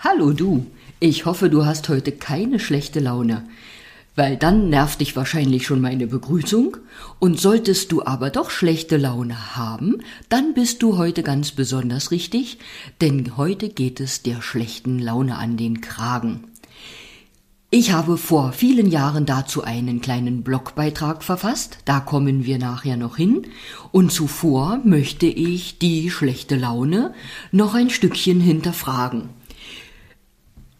Hallo du, ich hoffe, du hast heute keine schlechte Laune, weil dann nervt dich wahrscheinlich schon meine Begrüßung, und solltest du aber doch schlechte Laune haben, dann bist du heute ganz besonders richtig, denn heute geht es der schlechten Laune an den Kragen. Ich habe vor vielen Jahren dazu einen kleinen Blogbeitrag verfasst, da kommen wir nachher noch hin, und zuvor möchte ich die schlechte Laune noch ein Stückchen hinterfragen.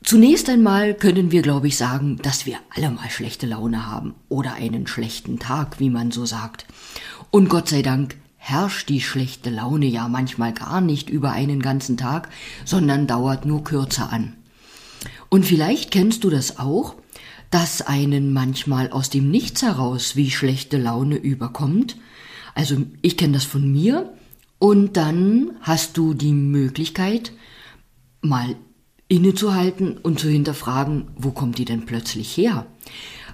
Zunächst einmal können wir, glaube ich, sagen, dass wir alle mal schlechte Laune haben oder einen schlechten Tag, wie man so sagt. Und Gott sei Dank herrscht die schlechte Laune ja manchmal gar nicht über einen ganzen Tag, sondern dauert nur kürzer an. Und vielleicht kennst du das auch, dass einen manchmal aus dem Nichts heraus wie schlechte Laune überkommt. Also ich kenne das von mir. Und dann hast du die Möglichkeit, mal innezuhalten und zu hinterfragen, wo kommt die denn plötzlich her?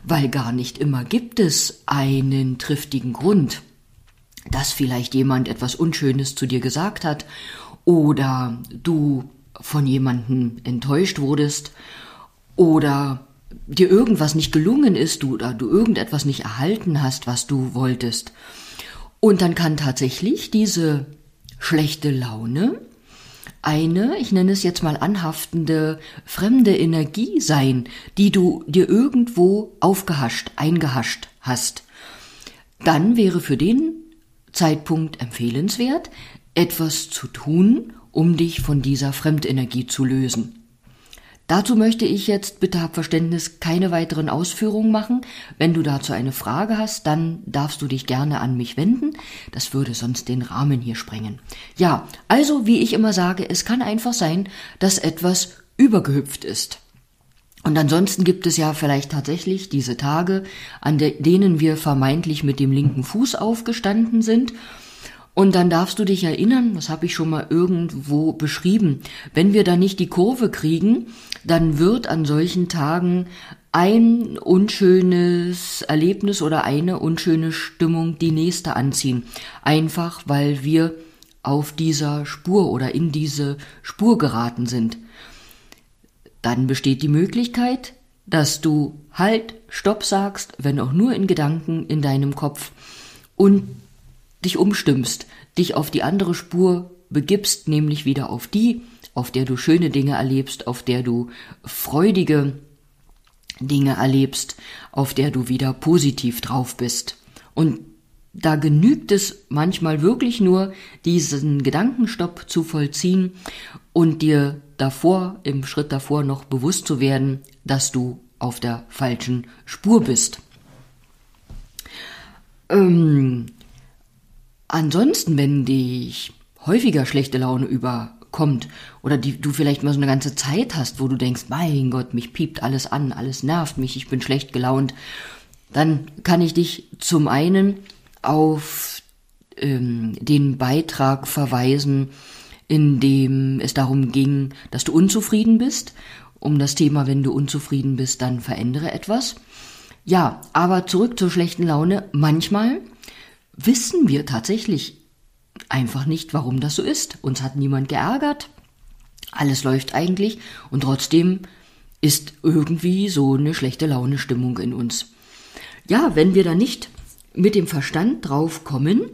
Weil gar nicht immer gibt es einen triftigen Grund, dass vielleicht jemand etwas Unschönes zu dir gesagt hat oder du von jemandem enttäuscht wurdest oder dir irgendwas nicht gelungen ist oder du irgendetwas nicht erhalten hast, was du wolltest. Und dann kann tatsächlich diese schlechte Laune eine, ich nenne es jetzt mal anhaftende, fremde Energie sein, die du dir irgendwo aufgehascht, eingehascht hast. Dann wäre für den Zeitpunkt empfehlenswert, etwas zu tun, um dich von dieser Fremdenergie zu lösen. Dazu möchte ich jetzt, bitte hab Verständnis, keine weiteren Ausführungen machen. Wenn du dazu eine Frage hast, dann darfst du dich gerne an mich wenden. Das würde sonst den Rahmen hier sprengen. Ja, also wie ich immer sage, es kann einfach sein, dass etwas übergehüpft ist. Und ansonsten gibt es ja vielleicht tatsächlich diese Tage, an denen wir vermeintlich mit dem linken Fuß aufgestanden sind und dann darfst du dich erinnern, das habe ich schon mal irgendwo beschrieben, wenn wir da nicht die Kurve kriegen, dann wird an solchen Tagen ein unschönes Erlebnis oder eine unschöne Stimmung die nächste anziehen. Einfach weil wir auf dieser Spur oder in diese Spur geraten sind. Dann besteht die Möglichkeit, dass du halt, stopp sagst, wenn auch nur in Gedanken in deinem Kopf und dich umstimmst, dich auf die andere Spur begibst, nämlich wieder auf die, auf der du schöne Dinge erlebst, auf der du freudige Dinge erlebst, auf der du wieder positiv drauf bist. Und da genügt es manchmal wirklich nur, diesen Gedankenstopp zu vollziehen und dir davor, im Schritt davor noch bewusst zu werden, dass du auf der falschen Spur bist. Ähm, Ansonsten, wenn dich häufiger schlechte Laune überkommt oder die, du vielleicht mal so eine ganze Zeit hast, wo du denkst, mein Gott, mich piept alles an, alles nervt mich, ich bin schlecht gelaunt, dann kann ich dich zum einen auf ähm, den Beitrag verweisen, in dem es darum ging, dass du unzufrieden bist. Um das Thema, wenn du unzufrieden bist, dann verändere etwas. Ja, aber zurück zur schlechten Laune. Manchmal wissen wir tatsächlich einfach nicht, warum das so ist. Uns hat niemand geärgert. Alles läuft eigentlich und trotzdem ist irgendwie so eine schlechte Laune Stimmung in uns. Ja, wenn wir da nicht mit dem Verstand drauf kommen,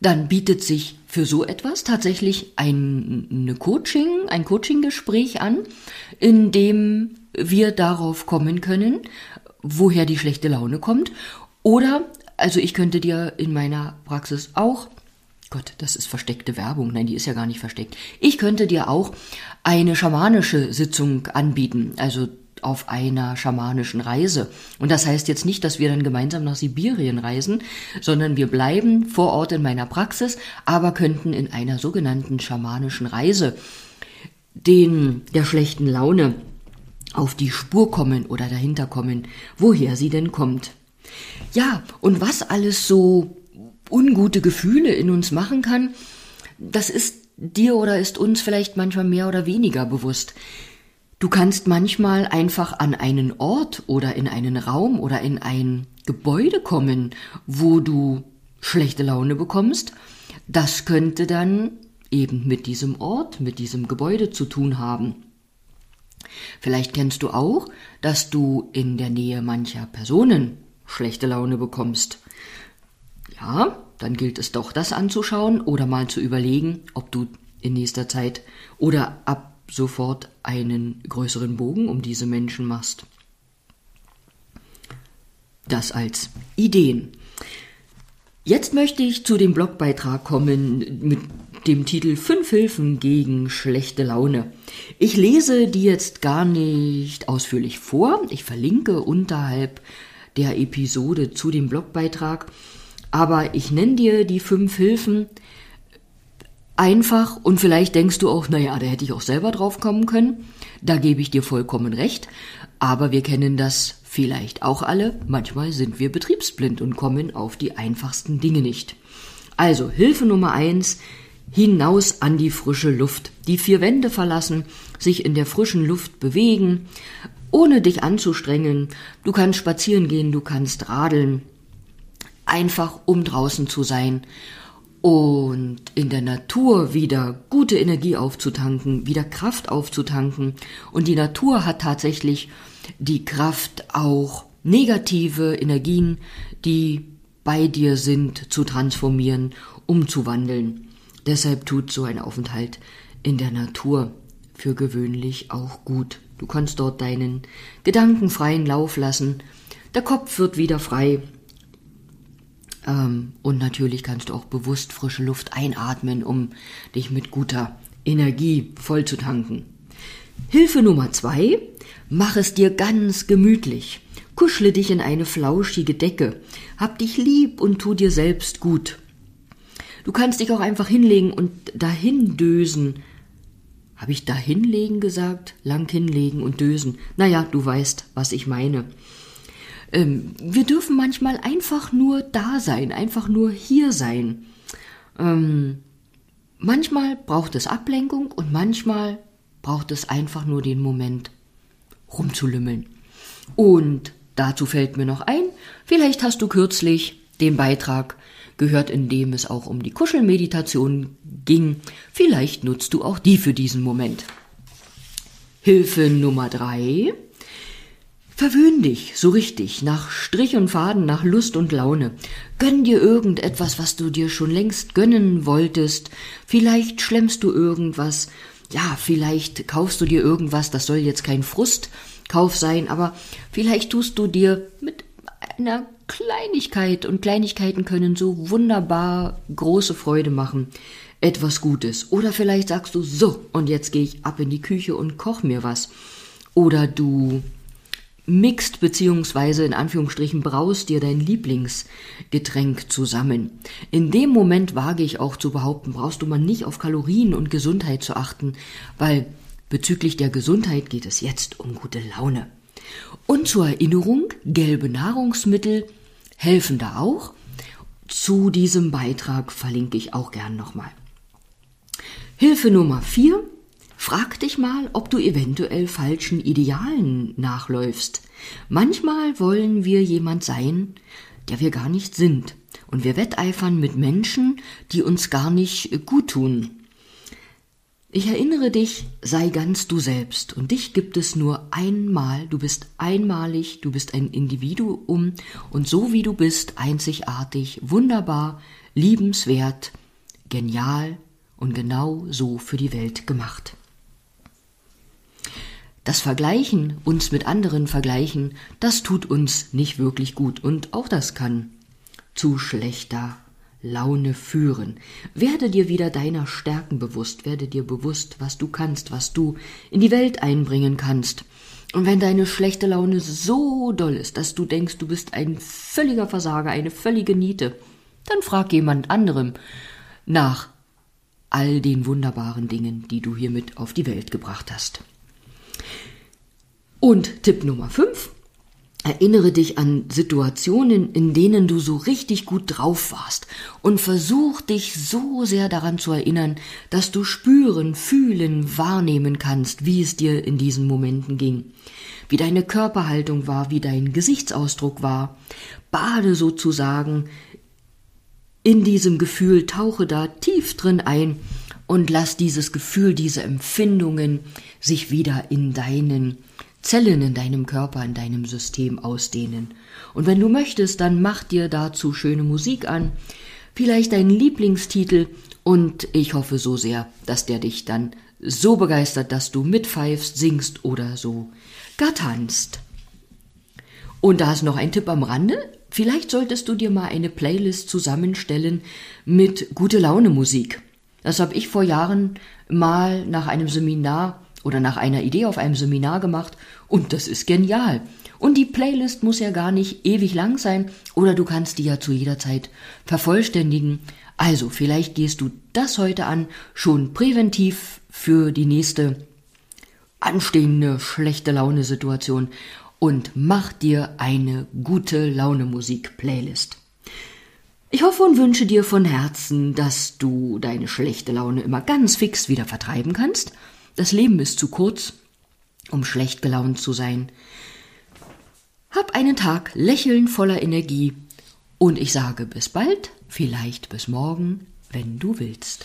dann bietet sich für so etwas tatsächlich ein eine Coaching, ein Coaching-Gespräch an, in dem wir darauf kommen können, woher die schlechte Laune kommt oder also ich könnte dir in meiner Praxis auch Gott, das ist versteckte Werbung. Nein, die ist ja gar nicht versteckt. Ich könnte dir auch eine schamanische Sitzung anbieten, also auf einer schamanischen Reise. Und das heißt jetzt nicht, dass wir dann gemeinsam nach Sibirien reisen, sondern wir bleiben vor Ort in meiner Praxis, aber könnten in einer sogenannten schamanischen Reise den der schlechten Laune auf die Spur kommen oder dahinter kommen, woher sie denn kommt. Ja, und was alles so ungute Gefühle in uns machen kann, das ist dir oder ist uns vielleicht manchmal mehr oder weniger bewusst. Du kannst manchmal einfach an einen Ort oder in einen Raum oder in ein Gebäude kommen, wo du schlechte Laune bekommst. Das könnte dann eben mit diesem Ort, mit diesem Gebäude zu tun haben. Vielleicht kennst du auch, dass du in der Nähe mancher Personen schlechte Laune bekommst. Ja, dann gilt es doch, das anzuschauen oder mal zu überlegen, ob du in nächster Zeit oder ab sofort einen größeren Bogen um diese Menschen machst. Das als Ideen. Jetzt möchte ich zu dem Blogbeitrag kommen mit dem Titel Fünf Hilfen gegen schlechte Laune. Ich lese die jetzt gar nicht ausführlich vor. Ich verlinke unterhalb der Episode zu dem Blogbeitrag. Aber ich nenne dir die fünf Hilfen einfach und vielleicht denkst du auch, naja, da hätte ich auch selber drauf kommen können. Da gebe ich dir vollkommen recht. Aber wir kennen das vielleicht auch alle. Manchmal sind wir betriebsblind und kommen auf die einfachsten Dinge nicht. Also Hilfe Nummer eins, hinaus an die frische Luft. Die vier Wände verlassen, sich in der frischen Luft bewegen, ohne dich anzustrengen. Du kannst spazieren gehen, du kannst radeln, einfach um draußen zu sein und in der Natur wieder gute Energie aufzutanken, wieder Kraft aufzutanken. Und die Natur hat tatsächlich die Kraft, auch negative Energien, die bei dir sind, zu transformieren, umzuwandeln. Deshalb tut so ein Aufenthalt in der Natur für gewöhnlich auch gut. Du kannst dort deinen Gedanken freien Lauf lassen, der Kopf wird wieder frei. Ähm, und natürlich kannst du auch bewusst frische Luft einatmen, um dich mit guter Energie voll zu tanken. Hilfe Nummer zwei, mach es dir ganz gemütlich. Kuschle dich in eine flauschige Decke. Hab dich lieb und tu dir selbst gut. Du kannst dich auch einfach hinlegen und dahin dösen. Habe ich dahinlegen gesagt? Lang hinlegen und dösen. Naja, du weißt, was ich meine. Ähm, wir dürfen manchmal einfach nur da sein, einfach nur hier sein. Ähm, manchmal braucht es Ablenkung und manchmal braucht es einfach nur den Moment rumzulümmeln. Und dazu fällt mir noch ein, vielleicht hast du kürzlich den Beitrag gehört, in dem es auch um die Kuschelmeditation ging. Vielleicht nutzt du auch die für diesen Moment. Hilfe Nummer drei. Verwöhn dich so richtig, nach Strich und Faden, nach Lust und Laune. Gönn dir irgendetwas, was du dir schon längst gönnen wolltest. Vielleicht schlemmst du irgendwas. Ja, vielleicht kaufst du dir irgendwas, das soll jetzt kein Frustkauf sein, aber vielleicht tust du dir mit einer Kleinigkeit und Kleinigkeiten können so wunderbar große Freude machen. Etwas Gutes. Oder vielleicht sagst du, so, und jetzt gehe ich ab in die Küche und koch mir was. Oder du mixt beziehungsweise in Anführungsstrichen braust dir dein Lieblingsgetränk zusammen. In dem Moment wage ich auch zu behaupten, brauchst du mal nicht auf Kalorien und Gesundheit zu achten, weil bezüglich der Gesundheit geht es jetzt um gute Laune. Und zur Erinnerung, gelbe Nahrungsmittel helfen da auch. Zu diesem Beitrag verlinke ich auch gern nochmal. Hilfe Nummer vier: Frag dich mal, ob du eventuell falschen Idealen nachläufst. Manchmal wollen wir jemand sein, der wir gar nicht sind. Und wir wetteifern mit Menschen, die uns gar nicht gut tun. Ich erinnere dich, sei ganz du selbst. Und dich gibt es nur einmal, du bist einmalig, du bist ein Individuum. Und so wie du bist, einzigartig, wunderbar, liebenswert, genial und genau so für die Welt gemacht. Das Vergleichen, uns mit anderen vergleichen, das tut uns nicht wirklich gut. Und auch das kann zu schlechter Laune führen. Werde dir wieder deiner Stärken bewusst, werde dir bewusst, was du kannst, was du in die Welt einbringen kannst. Und wenn deine schlechte Laune so doll ist, dass du denkst, du bist ein völliger Versager, eine völlige Niete, dann frag jemand anderem nach all den wunderbaren Dingen, die du hiermit auf die Welt gebracht hast. Und Tipp Nummer 5. Erinnere dich an Situationen, in denen du so richtig gut drauf warst und versuch dich so sehr daran zu erinnern, dass du spüren, fühlen, wahrnehmen kannst, wie es dir in diesen Momenten ging, wie deine Körperhaltung war, wie dein Gesichtsausdruck war. Bade sozusagen in diesem Gefühl, tauche da tief drin ein und lass dieses Gefühl, diese Empfindungen sich wieder in deinen Zellen in deinem Körper, in deinem System ausdehnen. Und wenn du möchtest, dann mach dir dazu schöne Musik an, vielleicht deinen Lieblingstitel und ich hoffe so sehr, dass der dich dann so begeistert, dass du mitpfeifst, singst oder so gar tanzt. Und da ist noch ein Tipp am Rande. Vielleicht solltest du dir mal eine Playlist zusammenstellen mit gute Laune Musik. Das habe ich vor Jahren mal nach einem Seminar oder nach einer Idee auf einem Seminar gemacht und das ist genial. Und die Playlist muss ja gar nicht ewig lang sein oder du kannst die ja zu jeder Zeit vervollständigen. Also vielleicht gehst du das heute an, schon präventiv für die nächste anstehende schlechte Laune Situation und mach dir eine gute Laune Musik Playlist. Ich hoffe und wünsche dir von Herzen, dass du deine schlechte Laune immer ganz fix wieder vertreiben kannst. Das Leben ist zu kurz, um schlecht gelaunt zu sein. Hab einen Tag lächeln voller Energie und ich sage bis bald, vielleicht bis morgen, wenn du willst.